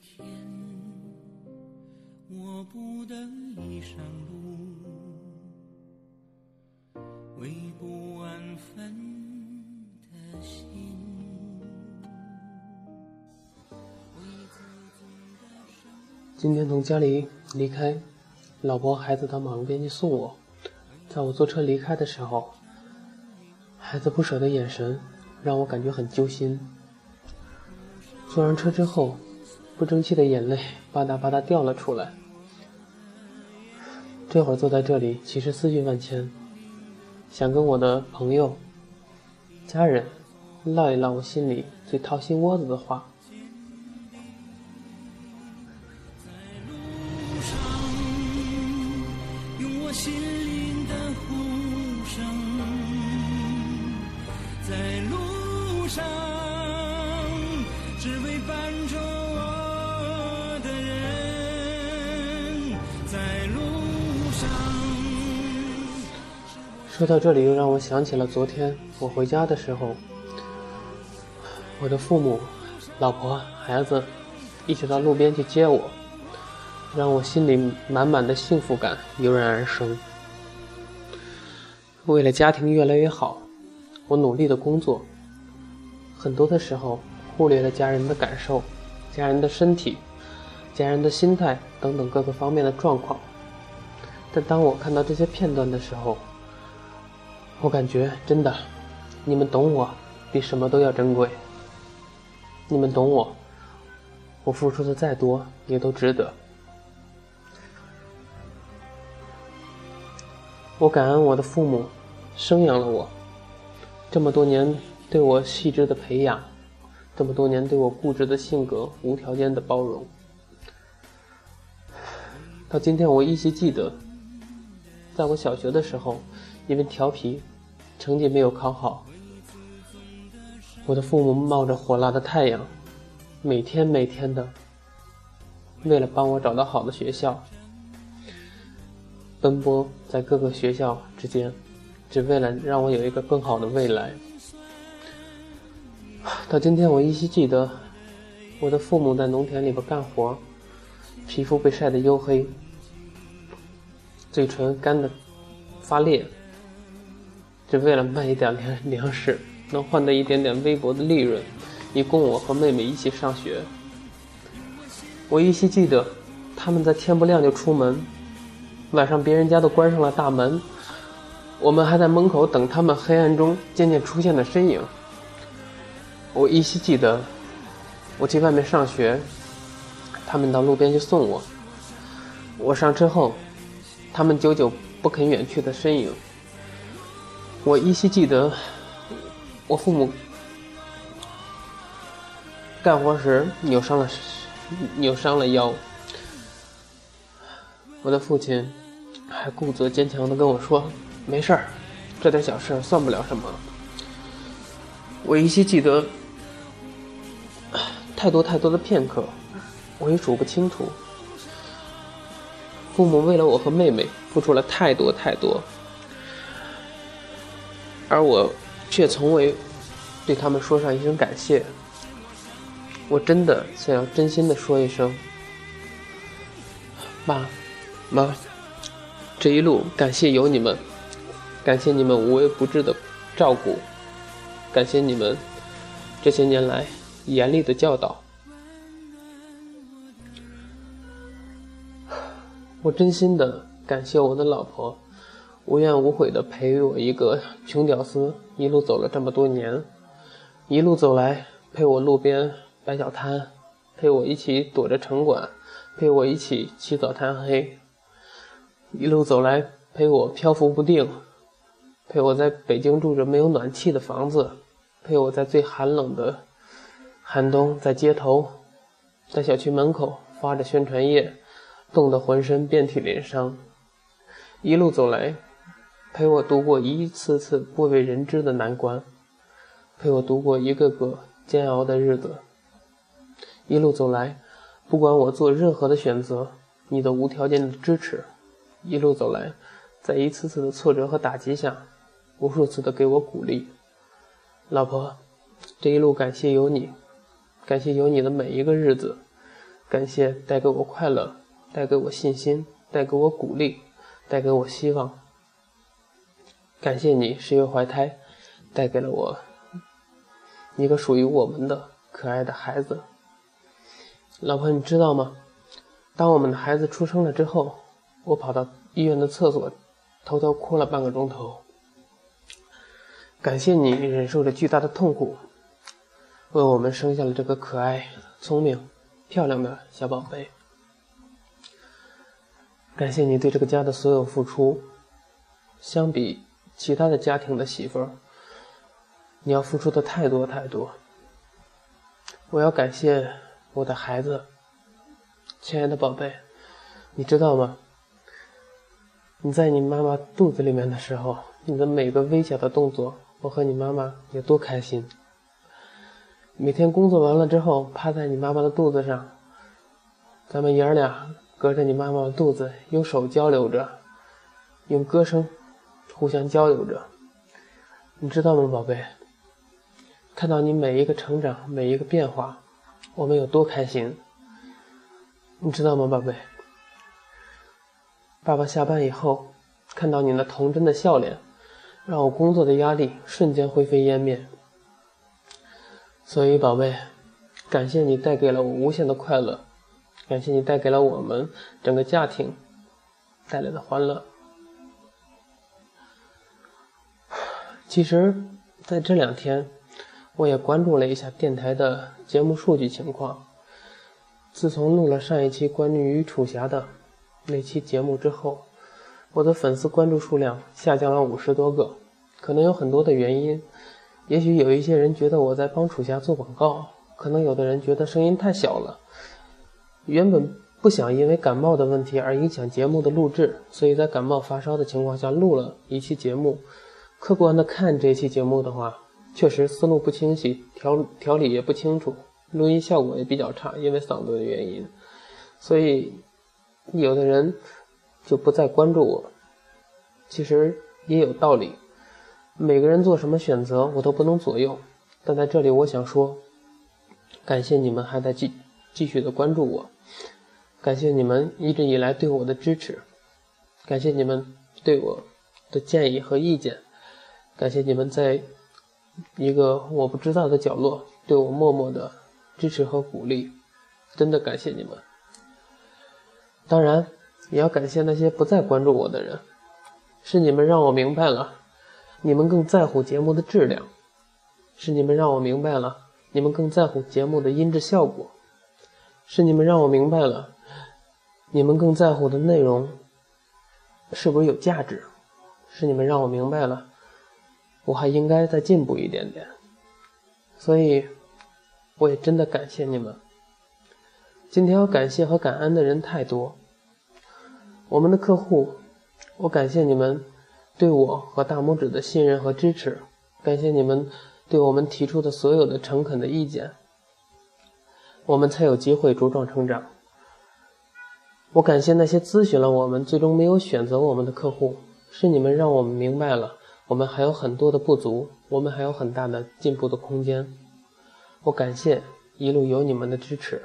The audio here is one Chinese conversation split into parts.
天，我不得已上路，为不安分的心。今天从家里离开，老婆孩子到马路边去送我。在我坐车离开的时候，孩子不舍的眼神让我感觉很揪心。坐上车之后，不争气的眼泪吧嗒吧嗒掉了出来。这会儿坐在这里，其实思绪万千，想跟我的朋友、家人唠一唠我心里最掏心窝子的话。在路上说到这里，又让我想起了昨天我回家的时候，我的父母、老婆、孩子一起到路边去接我，让我心里满满的幸福感油然而生。为了家庭越来越好，我努力的工作，很多的时候忽略了家人的感受、家人的身体、家人的心态等等各个方面的状况。但当我看到这些片段的时候，我感觉真的，你们懂我，比什么都要珍贵。你们懂我，我付出的再多也都值得。我感恩我的父母，生养了我，这么多年对我细致的培养，这么多年对我固执的性格无条件的包容。到今天我依稀记得，在我小学的时候，因为调皮。成绩没有考好，我的父母冒着火辣的太阳，每天每天的，为了帮我找到好的学校，奔波在各个学校之间，只为了让我有一个更好的未来。到今天，我依稀记得，我的父母在农田里边干活，皮肤被晒得黝黑，嘴唇干的发裂。只为了卖一点粮粮食，能换得一点点微薄的利润，以供我和妹妹一起上学。我依稀记得，他们在天不亮就出门，晚上别人家都关上了大门，我们还在门口等他们黑暗中渐渐出现的身影。我依稀记得，我去外面上学，他们到路边去送我。我上车后，他们久久不肯远去的身影。我依稀记得，我父母干活时扭伤了扭伤了腰，我的父亲还故作坚强的跟我说：“没事儿，这点小事算不了什么。”我依稀记得太多太多的片刻，我也数不清楚。父母为了我和妹妹付出了太多太多。而我，却从未对他们说上一声感谢。我真的想要真心的说一声：“爸，妈，这一路感谢有你们，感谢你们无微不至的照顾，感谢你们这些年来严厉的教导。我真心的感谢我的老婆。”无怨无悔的陪我一个穷屌丝一路走了这么多年，一路走来陪我路边摆小摊，陪我一起躲着城管，陪我一起起早贪黑，一路走来陪我漂浮不定，陪我在北京住着没有暖气的房子，陪我在最寒冷的寒冬在街头，在小区门口发着宣传页，冻得浑身遍体鳞伤，一路走来。陪我度过一次次不为人知的难关，陪我度过一个个煎熬的日子。一路走来，不管我做任何的选择，你都无条件的支持。一路走来，在一次次的挫折和打击下，无数次的给我鼓励。老婆，这一路感谢有你，感谢有你的每一个日子，感谢带给我快乐、带给我信心、带给我鼓励、带给我希望。感谢你十月怀胎，带给了我一个属于我们的可爱的孩子。老婆，你知道吗？当我们的孩子出生了之后，我跑到医院的厕所，偷偷哭了半个钟头。感谢你忍受着巨大的痛苦，为我们生下了这个可爱、聪明、漂亮的小宝贝。感谢你对这个家的所有付出，相比其他的家庭的媳妇儿，你要付出的太多太多。我要感谢我的孩子，亲爱的宝贝，你知道吗？你在你妈妈肚子里面的时候，你的每个微小的动作。我和你妈妈有多开心！每天工作完了之后，趴在你妈妈的肚子上，咱们爷儿俩隔着你妈妈的肚子，用手交流着，用歌声互相交流着。你知道吗，宝贝？看到你每一个成长，每一个变化，我们有多开心？你知道吗，宝贝？爸爸下班以后，看到你那童真的笑脸。让我工作的压力瞬间灰飞烟灭。所以，宝贝，感谢你带给了我无限的快乐，感谢你带给了我们整个家庭带来的欢乐。其实，在这两天，我也关注了一下电台的节目数据情况。自从录了上一期关于楚霞的那期节目之后，我的粉丝关注数量下降了五十多个，可能有很多的原因。也许有一些人觉得我在帮楚霞做广告，可能有的人觉得声音太小了。原本不想因为感冒的问题而影响节目的录制，所以在感冒发烧的情况下录了一期节目。客观的看这期节目的话，确实思路不清晰，条条理也不清楚，录音效果也比较差，因为嗓子的原因。所以有的人。就不再关注我，其实也有道理。每个人做什么选择，我都不能左右。但在这里，我想说，感谢你们还在继继续的关注我，感谢你们一直以来对我的支持，感谢你们对我的建议和意见，感谢你们在一个我不知道的角落对我默默的支持和鼓励，真的感谢你们。当然。也要感谢那些不再关注我的人，是你们让我明白了，你们更在乎节目的质量，是你们让我明白了，你们更在乎节目的音质效果，是你们让我明白了，你们更在乎的内容是不是有价值，是你们让我明白了，我还应该再进步一点点，所以我也真的感谢你们。今天要感谢和感恩的人太多。我们的客户，我感谢你们对我和大拇指的信任和支持，感谢你们对我们提出的所有的诚恳的意见，我们才有机会茁壮成长。我感谢那些咨询了我们最终没有选择我们的客户，是你们让我们明白了我们还有很多的不足，我们还有很大的进步的空间。我感谢一路有你们的支持，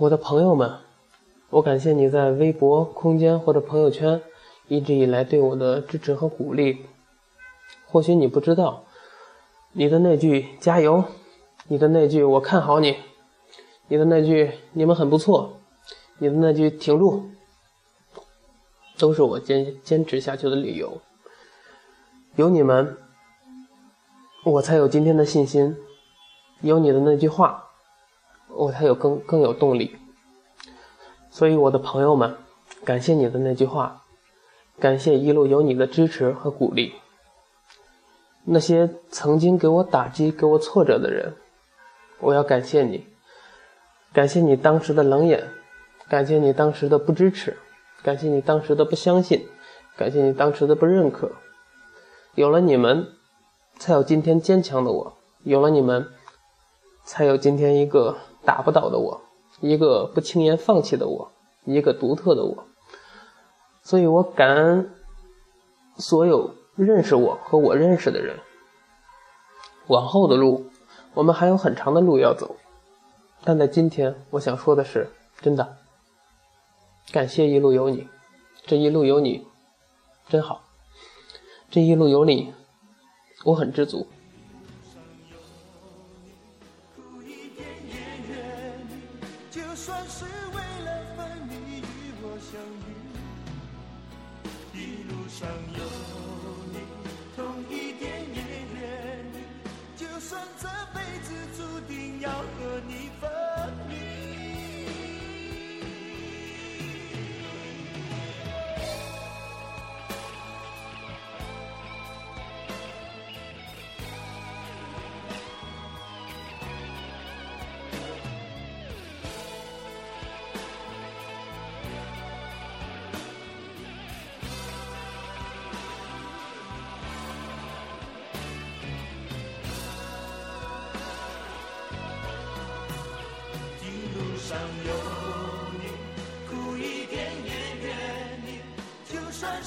我的朋友们。我感谢你在微博空间或者朋友圈一直以来对我的支持和鼓励。或许你不知道，你的那句“加油”，你的那句“我看好你”，你的那句“你们很不错”，你的那句“挺住”，都是我坚坚持下去的理由。有你们，我才有今天的信心；有你的那句话，我才有更更有动力。所以，我的朋友们，感谢你的那句话，感谢一路有你的支持和鼓励。那些曾经给我打击、给我挫折的人，我要感谢你，感谢你当时的冷眼，感谢你当时的不支持，感谢你当时的不相信，感谢你当时的不认可。有了你们，才有今天坚强的我；有了你们，才有今天一个打不倒的我。一个不轻言放弃的我，一个独特的我，所以我感恩所有认识我和我认识的人。往后的路，我们还有很长的路要走，但在今天，我想说的是，真的，感谢一路有你，这一路有你，真好，这一路有你，我很知足。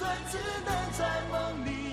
算只能在梦里。